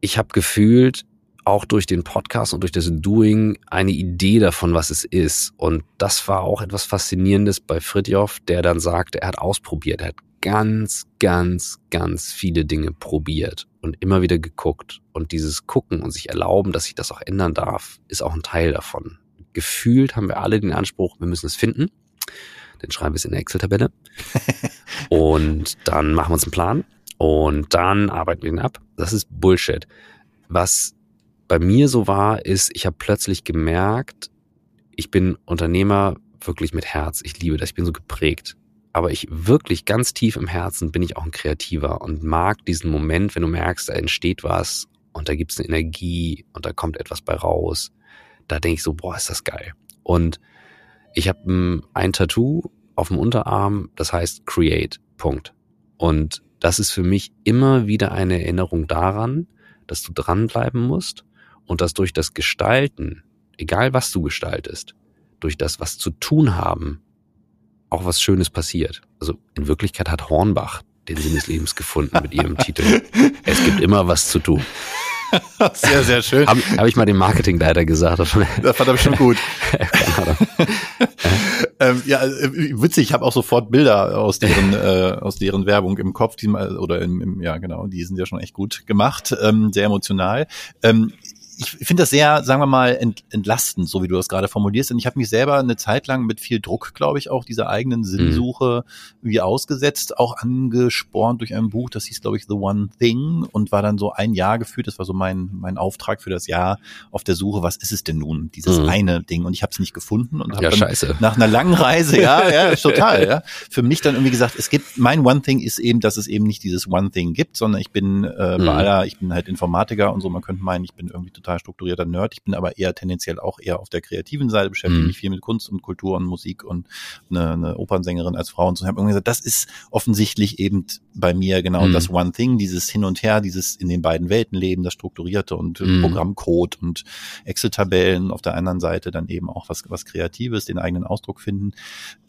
ich habe gefühlt, auch durch den Podcast und durch das Doing eine Idee davon, was es ist. Und das war auch etwas Faszinierendes bei Fritjof, der dann sagte, er hat ausprobiert, er hat ganz, ganz, ganz viele Dinge probiert und immer wieder geguckt. Und dieses Gucken und sich erlauben, dass sich das auch ändern darf, ist auch ein Teil davon. Gefühlt haben wir alle den Anspruch, wir müssen es finden. Dann schreiben wir es in der Excel-Tabelle. und dann machen wir uns einen Plan. Und dann arbeiten wir ihn ab. Das ist Bullshit. Was bei mir so war, ist, ich habe plötzlich gemerkt, ich bin Unternehmer wirklich mit Herz. Ich liebe das. Ich bin so geprägt aber ich wirklich ganz tief im Herzen bin ich auch ein Kreativer und mag diesen Moment, wenn du merkst, da entsteht was und da gibt es eine Energie und da kommt etwas bei raus. Da denke ich so, boah, ist das geil. Und ich habe hm, ein Tattoo auf dem Unterarm, das heißt Create. Punkt. Und das ist für mich immer wieder eine Erinnerung daran, dass du dranbleiben musst und dass durch das Gestalten, egal was du gestaltest, durch das was zu tun haben, auch was Schönes passiert. Also in Wirklichkeit hat Hornbach den Sinn des Lebens gefunden mit ihrem Titel. Es gibt immer was zu tun. Sehr, sehr schön. Habe hab ich mal dem Marketingleiter gesagt. Das fand ich schon gut. ähm, ja, äh, witzig, ich habe auch sofort Bilder aus deren, äh, aus deren Werbung im Kopf, die, oder im, im, ja genau, die sind ja schon echt gut gemacht, ähm, sehr emotional. Ähm, ich finde das sehr, sagen wir mal, ent, entlastend, so wie du das gerade formulierst. Und ich habe mich selber eine Zeit lang mit viel Druck, glaube ich, auch dieser eigenen Sinnsuche mhm. wie ausgesetzt, auch angespornt durch ein Buch, das hieß, glaube ich, The One Thing und war dann so ein Jahr geführt. Das war so mein, mein Auftrag für das Jahr auf der Suche, was ist es denn nun, dieses mhm. eine Ding? Und ich habe es nicht gefunden und habe ja, scheiße. nach einer langen Reise, ja, ja, total, ja, für mich dann irgendwie gesagt, es gibt, mein One Thing ist eben, dass es eben nicht dieses One Thing gibt, sondern ich bin äh, bei mhm. aller, ich bin halt Informatiker und so, man könnte meinen, ich bin irgendwie total total strukturierter Nerd. Ich bin aber eher tendenziell auch eher auf der kreativen Seite, beschäftige Mhm. mich viel mit Kunst und Kultur und Musik und eine, eine Opernsängerin als Frau und so. Ich habe irgendwie gesagt, das ist offensichtlich eben bei mir genau Mhm. das One Thing, dieses Hin und Her, dieses in den beiden Welten leben, das Strukturierte und Mhm. Programmcode und Excel-Tabellen. Auf der anderen Seite dann eben auch was, was Kreatives, den eigenen Ausdruck finden.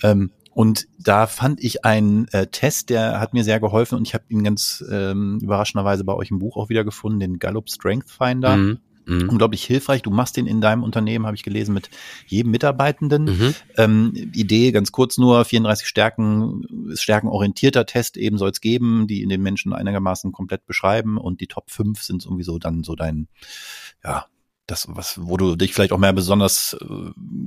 Ähm, und da fand ich einen äh, Test, der hat mir sehr geholfen und ich habe ihn ganz ähm, überraschenderweise bei euch im Buch auch wieder gefunden, den Gallup Strength Finder. Mhm. Mhm. Unglaublich hilfreich. Du machst den in deinem Unternehmen, habe ich gelesen, mit jedem Mitarbeitenden. Mhm. Ähm, Idee, ganz kurz nur, 34 Stärken, stärkenorientierter Test eben soll es geben, die in den Menschen einigermaßen komplett beschreiben und die Top 5 sind irgendwie so dann so dein, ja, das, was, wo du dich vielleicht auch mehr besonders äh,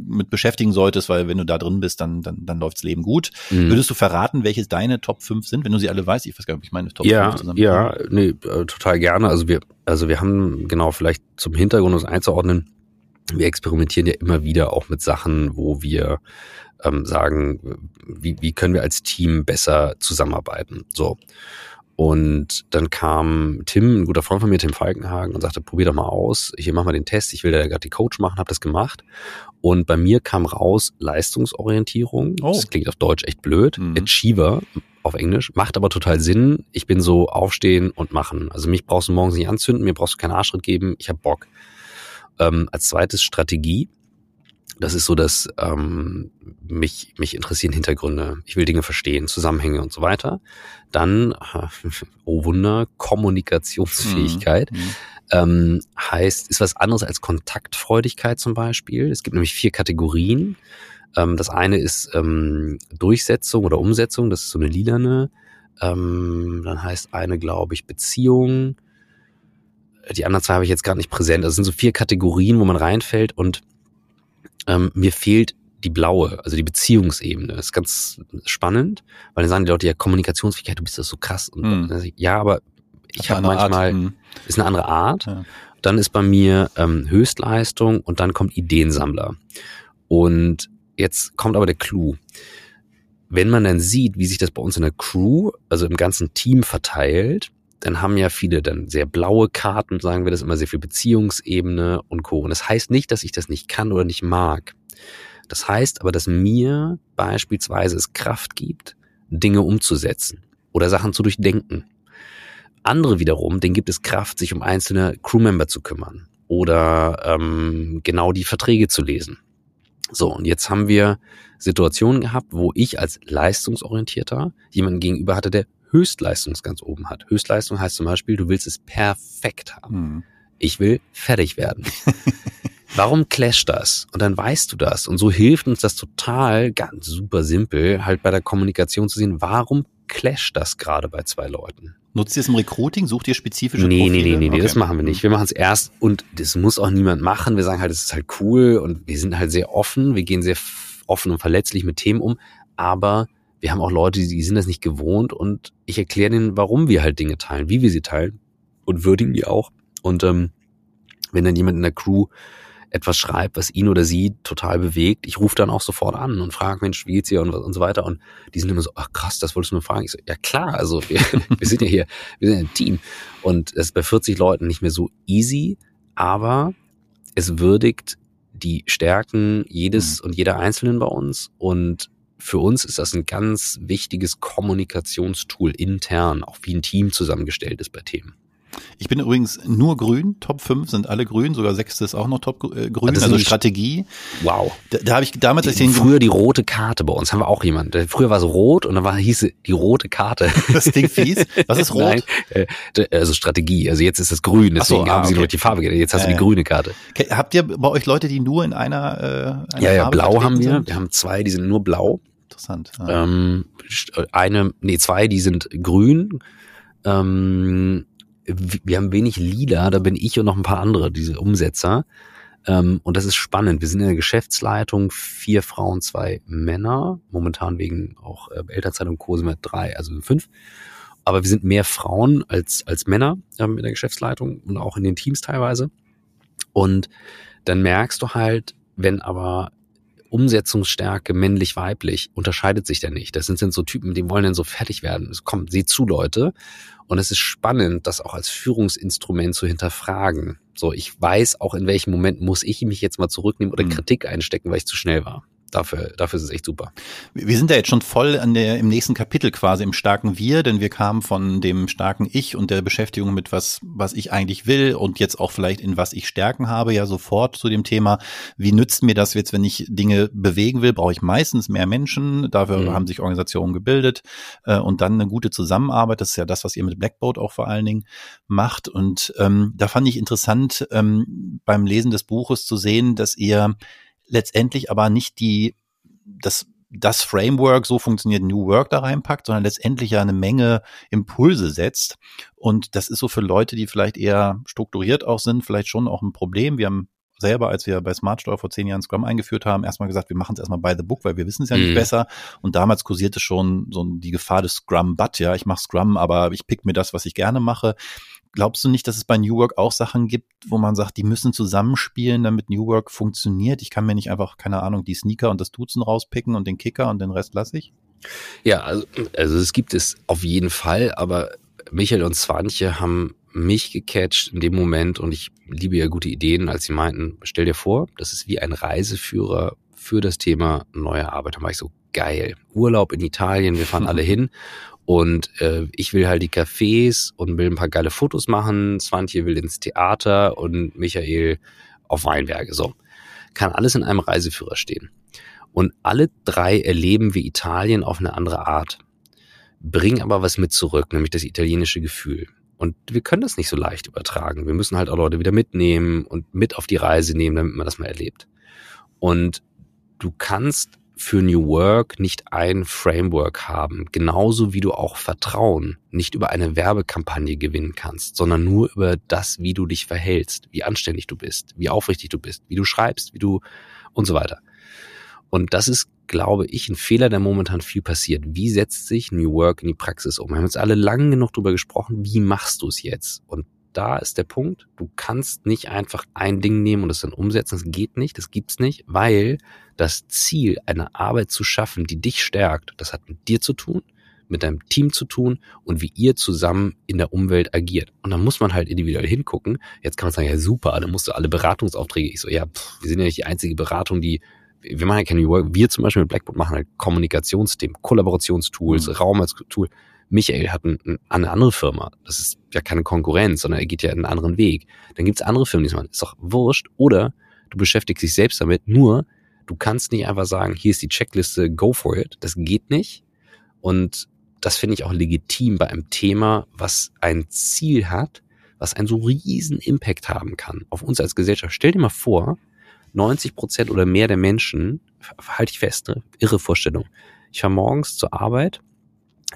mit beschäftigen solltest, weil wenn du da drin bist, dann, dann, dann läuft's Leben gut. Mhm. Würdest du verraten, welches deine Top 5 sind, wenn du sie alle weißt? Ich weiß gar nicht, ob ich meine Top ja, 5 zusammen ja, nee, äh, total gerne. Also wir, also wir haben genau vielleicht zum Hintergrund das einzuordnen. Wir experimentieren ja immer wieder auch mit Sachen, wo wir ähm, sagen, wie, wie können wir als Team besser zusammenarbeiten. So. Und dann kam Tim, ein guter Freund von mir, Tim Falkenhagen, und sagte, probier doch mal aus. Hier mach mal den Test. Ich will da gerade die Coach machen, habe das gemacht. Und bei mir kam raus Leistungsorientierung. Oh. Das klingt auf Deutsch echt blöd. Mhm. Achiever auf Englisch. Macht aber total Sinn. Ich bin so aufstehen und machen. Also mich brauchst du morgens nicht anzünden, mir brauchst du keinen Arschtritt geben. Ich habe Bock. Ähm, als zweites Strategie. Das ist so, dass ähm, mich, mich interessieren Hintergründe. Ich will Dinge verstehen, Zusammenhänge und so weiter. Dann, oh Wunder, Kommunikationsfähigkeit. Mhm. Ähm, heißt, ist was anderes als Kontaktfreudigkeit zum Beispiel. Es gibt nämlich vier Kategorien. Ähm, das eine ist ähm, Durchsetzung oder Umsetzung, das ist so eine lilane. Ähm, dann heißt eine, glaube ich, Beziehung. Die anderen zwei habe ich jetzt gar nicht präsent. Das sind so vier Kategorien, wo man reinfällt und ähm, mir fehlt die blaue, also die Beziehungsebene. Das ist ganz spannend, weil dann sagen die Leute, ja, Kommunikationsfähigkeit, du bist das so krass. Und Hm. dann ja, aber ich habe Eine Art, manchmal, mhm. ist eine andere Art. Ja. Dann ist bei mir ähm, Höchstleistung und dann kommt Ideensammler. Und jetzt kommt aber der Clou. Wenn man dann sieht, wie sich das bei uns in der Crew, also im ganzen Team verteilt, dann haben ja viele dann sehr blaue Karten, sagen wir das immer, sehr viel Beziehungsebene und Co. Und das heißt nicht, dass ich das nicht kann oder nicht mag. Das heißt aber, dass mir beispielsweise es Kraft gibt, Dinge umzusetzen oder Sachen zu durchdenken. Andere wiederum, denen gibt es Kraft, sich um einzelne Crewmember zu kümmern oder ähm, genau die Verträge zu lesen. So, und jetzt haben wir Situationen gehabt, wo ich als leistungsorientierter jemanden gegenüber hatte, der Höchstleistung ganz oben hat. Höchstleistung heißt zum Beispiel, du willst es perfekt haben. Mhm. Ich will fertig werden. Warum clasht das? Und dann weißt du das. Und so hilft uns das total, ganz super simpel, halt bei der Kommunikation zu sehen, warum clasht das gerade bei zwei Leuten? Nutzt ihr es im Recruiting? Sucht ihr spezifische Nee, nee, Profile? nee, nee, nee, Okay. das machen wir nicht. Wir machen es erst und das muss auch niemand machen. Wir sagen halt, es ist halt cool und wir sind halt sehr offen. Wir gehen sehr offen und verletzlich mit Themen um. Aber wir haben auch Leute, die sind das nicht gewohnt und ich erkläre denen, warum wir halt Dinge teilen, wie wir sie teilen und würdigen die auch. Und ähm, wenn dann jemand in der Crew etwas schreibt, was ihn oder sie total bewegt, ich rufe dann auch sofort an und frage, Mensch, wie geht's dir und, und so weiter. Und die sind immer so, ach krass, das wolltest du nur fragen. Ich so, ja klar, also wir, wir sind ja hier, wir sind ein Team. Und das ist bei 40 Leuten nicht mehr so easy, aber es würdigt die Stärken jedes und jeder Einzelnen bei uns. Und für uns ist das ein ganz wichtiges Kommunikationstool intern, auch wie ein Team zusammengestellt ist bei Themen. Ich bin übrigens nur grün. Top 5 sind alle grün, sogar sechste ist auch noch top äh, grün, also die- Strategie. Wow. Da, da habe ich damals, als ich den früher die rote Karte bei uns haben wir auch jemand. Der- Früher war es rot und dann war hieß es die rote Karte. das klingt fies. Was ist rot? Nein, äh, also Strategie. Also jetzt ist das grün, Ach so, deswegen ah, haben sie okay. nur die Farbe. Jetzt hast du die ja. grüne Karte. Okay, Habt ihr bei euch Leute, die nur in einer, äh, einer Ja, ja, Farbe blau haben wir. Sind? Wir haben zwei, die sind nur blau. Interessant. Ja. Ähm, eine, nee, zwei, die sind grün. Ähm, wir haben wenig lila, da bin ich und noch ein paar andere, diese Umsetzer. Ähm, und das ist spannend. Wir sind in der Geschäftsleitung, vier Frauen, zwei Männer. Momentan wegen auch äh, Elternzeit und Co. sind wir drei, also fünf. Aber wir sind mehr Frauen als, als Männer ähm, in der Geschäftsleitung und auch in den Teams teilweise. Und dann merkst du halt, wenn aber Umsetzungsstärke männlich-weiblich unterscheidet sich denn nicht. Das sind, sind so Typen, die wollen dann so fertig werden. Komm, sieh zu, Leute. Und es ist spannend, das auch als Führungsinstrument zu hinterfragen. So, ich weiß auch, in welchem Moment muss ich mich jetzt mal zurücknehmen oder mhm. Kritik einstecken, weil ich zu schnell war dafür, dafür ist es echt super. Wir sind ja jetzt schon voll an der, im nächsten Kapitel quasi im starken Wir, denn wir kamen von dem starken Ich und der Beschäftigung mit was, was ich eigentlich will und jetzt auch vielleicht in was ich Stärken habe, ja sofort zu dem Thema, wie nützt mir das jetzt, wenn ich Dinge bewegen will, brauche ich meistens mehr Menschen, dafür mhm. haben sich Organisationen gebildet. Äh, und dann eine gute Zusammenarbeit, das ist ja das, was ihr mit Blackboard auch vor allen Dingen macht. Und ähm, da fand ich interessant, ähm, beim Lesen des Buches zu sehen, dass ihr letztendlich aber nicht die, das, das Framework, so funktioniert New Work da reinpackt, sondern letztendlich ja eine Menge Impulse setzt. Und das ist so für Leute, die vielleicht eher strukturiert auch sind, vielleicht schon auch ein Problem. Wir haben selber, als wir bei Smartstore vor zehn Jahren Scrum eingeführt haben, erstmal gesagt, wir machen es erstmal by the book, weil wir wissen es ja nicht mhm. besser. Und damals kursierte schon so die Gefahr des Scrum-But, ja, ich mache Scrum, aber ich pick mir das, was ich gerne mache. Glaubst du nicht, dass es bei New Work auch Sachen gibt, wo man sagt, die müssen zusammenspielen, damit New Work funktioniert? Ich kann mir nicht einfach, keine Ahnung, die Sneaker und das Duzen rauspicken und den Kicker und den Rest lasse ich? Ja, also, also es gibt es auf jeden Fall, aber Michael und Swantje haben mich gecatcht in dem Moment und ich liebe ja gute Ideen, als sie meinten, stell dir vor, das ist wie ein Reiseführer für das Thema neue Arbeit. Da war ich so geil. Urlaub in Italien, wir fahren alle hin und äh, ich will halt die Cafés und will ein paar geile Fotos machen. Swantje will ins Theater und Michael auf Weinberge. So. Kann alles in einem Reiseführer stehen. Und alle drei erleben wir Italien auf eine andere Art. Bringen aber was mit zurück, nämlich das italienische Gefühl. Und wir können das nicht so leicht übertragen. Wir müssen halt auch Leute wieder mitnehmen und mit auf die Reise nehmen, damit man das mal erlebt. Und du kannst für New Work nicht ein Framework haben, genauso wie du auch Vertrauen nicht über eine Werbekampagne gewinnen kannst, sondern nur über das, wie du dich verhältst, wie anständig du bist, wie aufrichtig du bist, wie du schreibst, wie du und so weiter. Und das ist, glaube ich, ein Fehler, der momentan viel passiert. Wie setzt sich New Work in die Praxis um? Wir haben jetzt alle lang genug darüber gesprochen, wie machst du es jetzt? Und da ist der Punkt, du kannst nicht einfach ein Ding nehmen und es dann umsetzen. Das geht nicht, das gibt's nicht, weil das Ziel, eine Arbeit zu schaffen, die dich stärkt, das hat mit dir zu tun, mit deinem Team zu tun und wie ihr zusammen in der Umwelt agiert. Und dann muss man halt individuell hingucken. Jetzt kann man sagen, ja super, dann musst du alle Beratungsaufträge. Ich so, ja, pff, wir sind ja nicht die einzige Beratung, die wir machen ja keine Work. Wir zum Beispiel mit Blackboard machen halt Kommunikationsthemen, Kollaborationstools, mhm. Raum als Tool. Michael hat ein, eine andere Firma. Das ist ja keine Konkurrenz, sondern er geht ja einen anderen Weg. Dann gibt's andere Firmen, die sagen, ist doch wurscht. Oder du beschäftigst dich selbst damit. Nur, du kannst nicht einfach sagen, hier ist die Checkliste, go for it. Das geht nicht. Und das finde ich auch legitim bei einem Thema, was ein Ziel hat, was einen so riesen Impact haben kann auf uns als Gesellschaft. Stell dir mal vor, 90 Prozent oder mehr der Menschen, halte ich fest, ne? irre Vorstellung. Ich fahre morgens zur Arbeit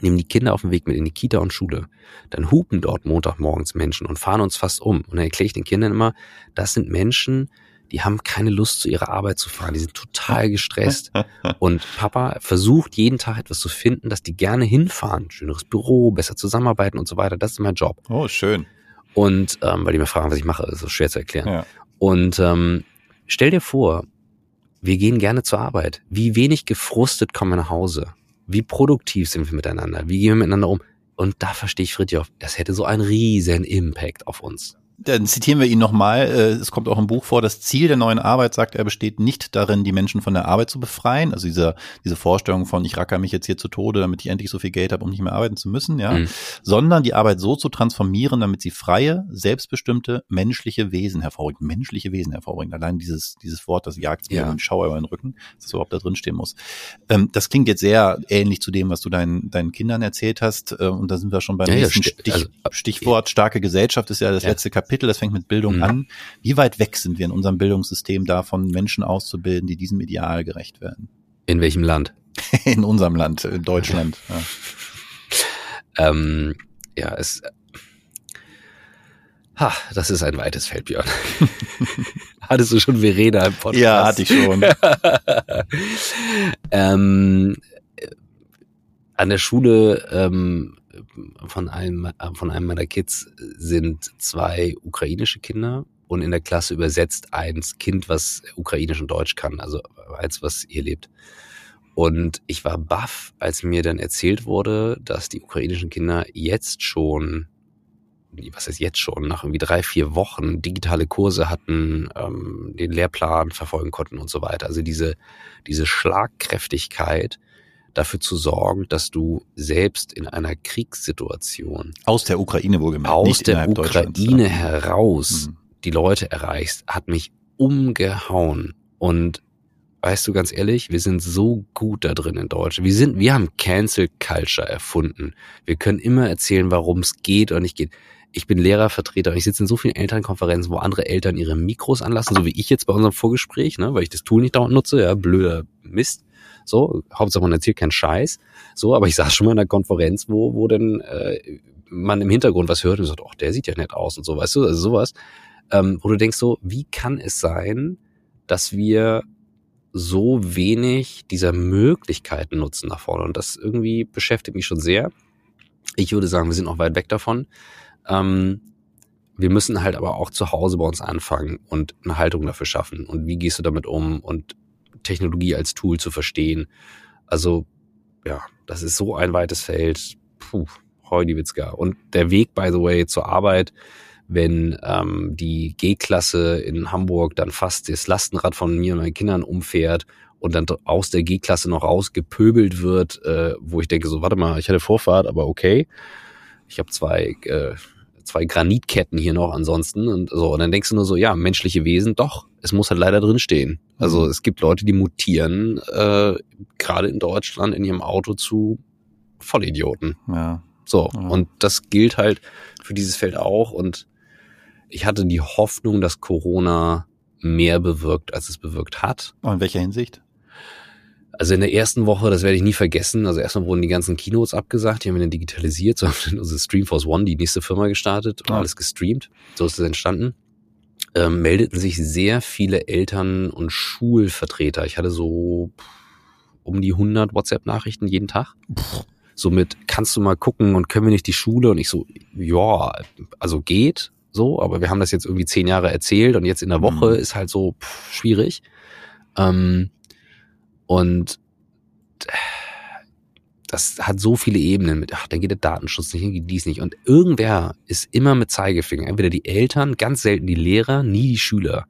nehmen die Kinder auf den Weg mit in die Kita und Schule. Dann hupen dort Montagmorgens Menschen und fahren uns fast um. Und dann erkläre ich den Kindern immer, das sind Menschen, die haben keine Lust zu ihrer Arbeit zu fahren. Die sind total gestresst. Und Papa versucht jeden Tag etwas zu finden, dass die gerne hinfahren. Schöneres Büro, besser zusammenarbeiten und so weiter. Das ist mein Job. Oh, schön. Und ähm, weil die mir fragen, was ich mache, ist so schwer zu erklären. Ja. Und ähm, stell dir vor, wir gehen gerne zur Arbeit. Wie wenig gefrustet kommen wir nach Hause wie produktiv sind wir miteinander? Wie gehen wir miteinander um? Und da verstehe ich Fritjof, das hätte so einen riesen Impact auf uns. Dann zitieren wir ihn nochmal. Äh, es kommt auch im Buch vor, das Ziel der neuen Arbeit, sagt er, besteht nicht darin, die Menschen von der Arbeit zu befreien. Also diese, diese Vorstellung von, ich racker mich jetzt hier zu Tode, damit ich endlich so viel Geld habe, um nicht mehr arbeiten zu müssen, ja. Mhm. Sondern die Arbeit so zu transformieren, damit sie freie, selbstbestimmte, menschliche Wesen hervorbringt. Menschliche Wesen hervorbringt. Allein dieses, dieses Wort, das jagt mir ja. einen Schauer über den Rücken, dass das überhaupt da drin stehen muss. Ähm, das klingt jetzt sehr ähnlich zu dem, was du deinen, deinen Kindern erzählt hast. Äh, und da sind wir schon beim ja, nächsten Stich, also, Stichwort. Starke Gesellschaft ist ja das letzte Kapitel. Kapitel, das fängt mit Bildung mhm. an. Wie weit weg sind wir in unserem Bildungssystem davon, Menschen auszubilden, die diesem Ideal gerecht werden? In welchem Land? in unserem Land, in Deutschland. ja. ähm, ja, es. Ha, das ist ein weites Feld, Björn. Hattest du schon Verena im Podcast? Ja, hatte ich schon. ähm, an der Schule ähm, von einem, von einem meiner Kids sind zwei ukrainische Kinder und in der Klasse übersetzt eins Kind, was Ukrainisch und Deutsch kann, also eins, was hier lebt. Und ich war baff, als mir dann erzählt wurde, dass die ukrainischen Kinder jetzt schon, was heißt jetzt schon, nach irgendwie drei, vier Wochen digitale Kurse hatten, ähm, den Lehrplan verfolgen konnten und so weiter. Also diese, diese Schlagkräftigkeit, dafür zu sorgen, dass du selbst in einer Kriegssituation aus der Ukraine wohlgemerkt aus der Ukraine heraus mhm. die Leute erreichst, hat mich umgehauen und weißt du ganz ehrlich, wir sind so gut da drin in Deutschland. Wir sind, wir haben Cancel Culture erfunden. Wir können immer erzählen, warum es geht oder nicht geht. Ich bin Lehrervertreter und ich sitze in so vielen Elternkonferenzen, wo andere Eltern ihre Mikros anlassen, so wie ich jetzt bei unserem Vorgespräch, ne, weil ich das Tool nicht dauernd nutze, ja, blöder Mist. So, Hauptsache man erzählt keinen Scheiß. So, aber ich saß schon mal in einer Konferenz, wo, wo denn äh, man im Hintergrund was hört und sagt, ach, der sieht ja nett aus und so, weißt du, also sowas. Ähm, wo du denkst so, wie kann es sein, dass wir so wenig dieser Möglichkeiten nutzen nach vorne? Und das irgendwie beschäftigt mich schon sehr. Ich würde sagen, wir sind noch weit weg davon. Ähm, wir müssen halt aber auch zu Hause bei uns anfangen und eine Haltung dafür schaffen. Und wie gehst du damit um? Und Technologie als Tool zu verstehen. Also ja, das ist so ein weites Feld. Puh, Heudiwitzka. Und der Weg, by the way, zur Arbeit, wenn ähm, die G-Klasse in Hamburg dann fast das Lastenrad von mir und meinen Kindern umfährt und dann aus der G-Klasse noch rausgepöbelt wird, äh, wo ich denke so, warte mal, ich hatte Vorfahrt, aber okay. Ich habe zwei äh, zwei Granitketten hier noch ansonsten und so. Und dann denkst du nur so, ja, menschliche Wesen, doch, es muss halt leider drinstehen. Also mhm. es gibt Leute, die mutieren, äh, gerade in Deutschland, in ihrem Auto zu Vollidioten. Ja. So, ja. und das gilt halt für dieses Feld auch. Und ich hatte die Hoffnung, dass Corona mehr bewirkt, als es bewirkt hat. Und in welcher Hinsicht? Also in der ersten Woche, das werde ich nie vergessen, also erstmal wurden die ganzen Keynotes abgesagt, die haben wir dann digitalisiert, so haben unsere Streamforce One, die nächste Firma gestartet und ja. alles gestreamt. So ist es entstanden. Ähm, meldeten sich sehr viele Eltern und Schulvertreter. Ich hatte so um die 100 WhatsApp-Nachrichten jeden Tag. Somit kannst du mal gucken und können wir nicht die Schule? Und ich so, ja, also geht so, aber wir haben das jetzt irgendwie zehn Jahre erzählt und jetzt in der Woche mhm. ist halt so pff, schwierig. Ähm, und das hat so viele Ebenen mit, ach, dann geht der Datenschutz nicht, dann geht dies nicht. Und irgendwer ist immer mit Zeigefinger. Entweder die Eltern, ganz selten die Lehrer, nie die Schüler.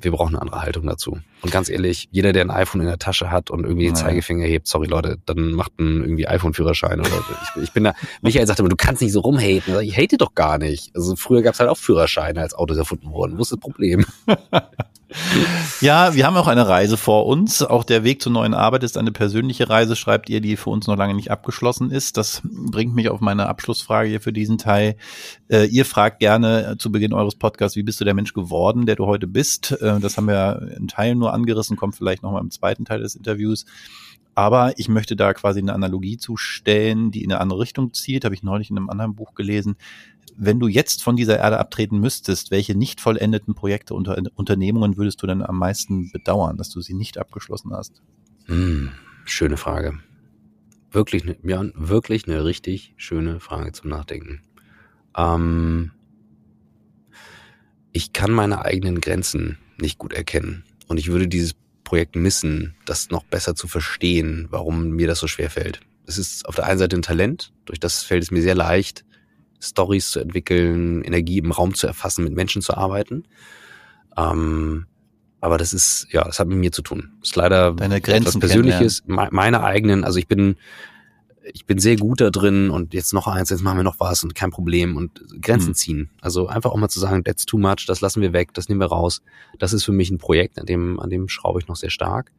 Wir brauchen eine andere Haltung dazu. Und ganz ehrlich, jeder, der ein iPhone in der Tasche hat und irgendwie den Zeigefinger hebt, sorry Leute, dann macht ein irgendwie iPhone-Führerschein oder ich, ich bin da, Michael sagt immer, du kannst nicht so rumhaten. Ich hate doch gar nicht. Also früher gab es halt auch Führerscheine, als Autos erfunden wurden. Wo ist das Problem? Ja, wir haben auch eine Reise vor uns. Auch der Weg zur neuen Arbeit ist eine persönliche Reise, schreibt ihr, die für uns noch lange nicht abgeschlossen ist. Das bringt mich auf meine Abschlussfrage hier für diesen Teil. Äh, ihr fragt gerne zu Beginn eures Podcasts, wie bist du der Mensch geworden, der du heute bist? Äh, das haben wir in Teilen nur angerissen, kommt vielleicht nochmal im zweiten Teil des Interviews. Aber ich möchte da quasi eine Analogie zustellen, die in eine andere Richtung zielt. Habe ich neulich in einem anderen Buch gelesen wenn du jetzt von dieser Erde abtreten müsstest, welche nicht vollendeten Projekte unter Unternehmungen würdest du denn am meisten bedauern, dass du sie nicht abgeschlossen hast? Hm, schöne Frage. Wirklich, ne, ja, wirklich eine richtig schöne Frage zum Nachdenken. Ähm, ich kann meine eigenen Grenzen nicht gut erkennen und ich würde dieses Projekt missen, das noch besser zu verstehen, warum mir das so schwer fällt. Es ist auf der einen Seite ein Talent, durch das fällt es mir sehr leicht, Stories zu entwickeln, Energie im Raum zu erfassen, mit Menschen zu arbeiten. Ähm, aber das ist, ja, das hat mit mir zu tun. Das ist leider Deine Grenzen etwas Persönliches, meine eigenen, also ich bin, ich bin sehr gut da drin und jetzt noch eins, jetzt machen wir noch was und kein Problem und Grenzen hm. ziehen. Also einfach auch mal zu sagen, that's too much, das lassen wir weg, das nehmen wir raus. Das ist für mich ein Projekt, an dem, an dem schraube ich noch sehr stark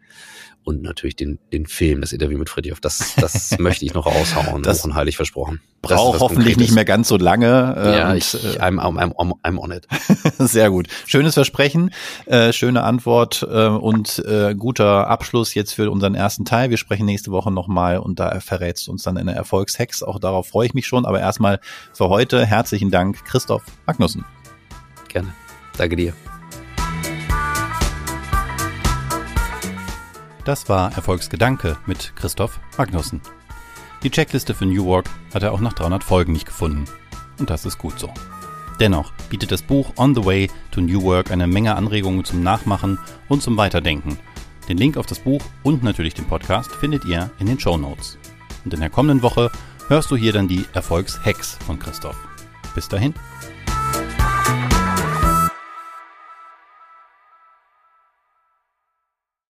und natürlich den, den Film, das Interview mit Fritjof. Das, das möchte ich noch raushauen, das heilig versprochen. Braucht hoffentlich nicht mehr ganz so lange. Äh, ja, und, ich, äh, I'm, I'm, I'm, I'm on it. Sehr gut. Schönes Versprechen, äh, schöne Antwort äh, und äh, guter Abschluss jetzt für unseren ersten Teil. Wir sprechen nächste Woche nochmal und da verrätst du uns dann eine Erfolgshex. Auch darauf freue ich mich schon. Aber erstmal für heute herzlichen Dank, Christoph Magnussen. Gerne. Danke dir. Das war Erfolgsgedanke mit Christoph Magnussen. Die Checkliste für New Work hat er auch nach 300 Folgen nicht gefunden. Und das ist gut so. Dennoch bietet das Buch On the Way to New Work eine Menge Anregungen zum Nachmachen und zum Weiterdenken. Den Link auf das Buch und natürlich den Podcast findet ihr in den Show Notes. Und in der kommenden Woche hörst du hier dann die Erfolgshacks von Christoph. Bis dahin.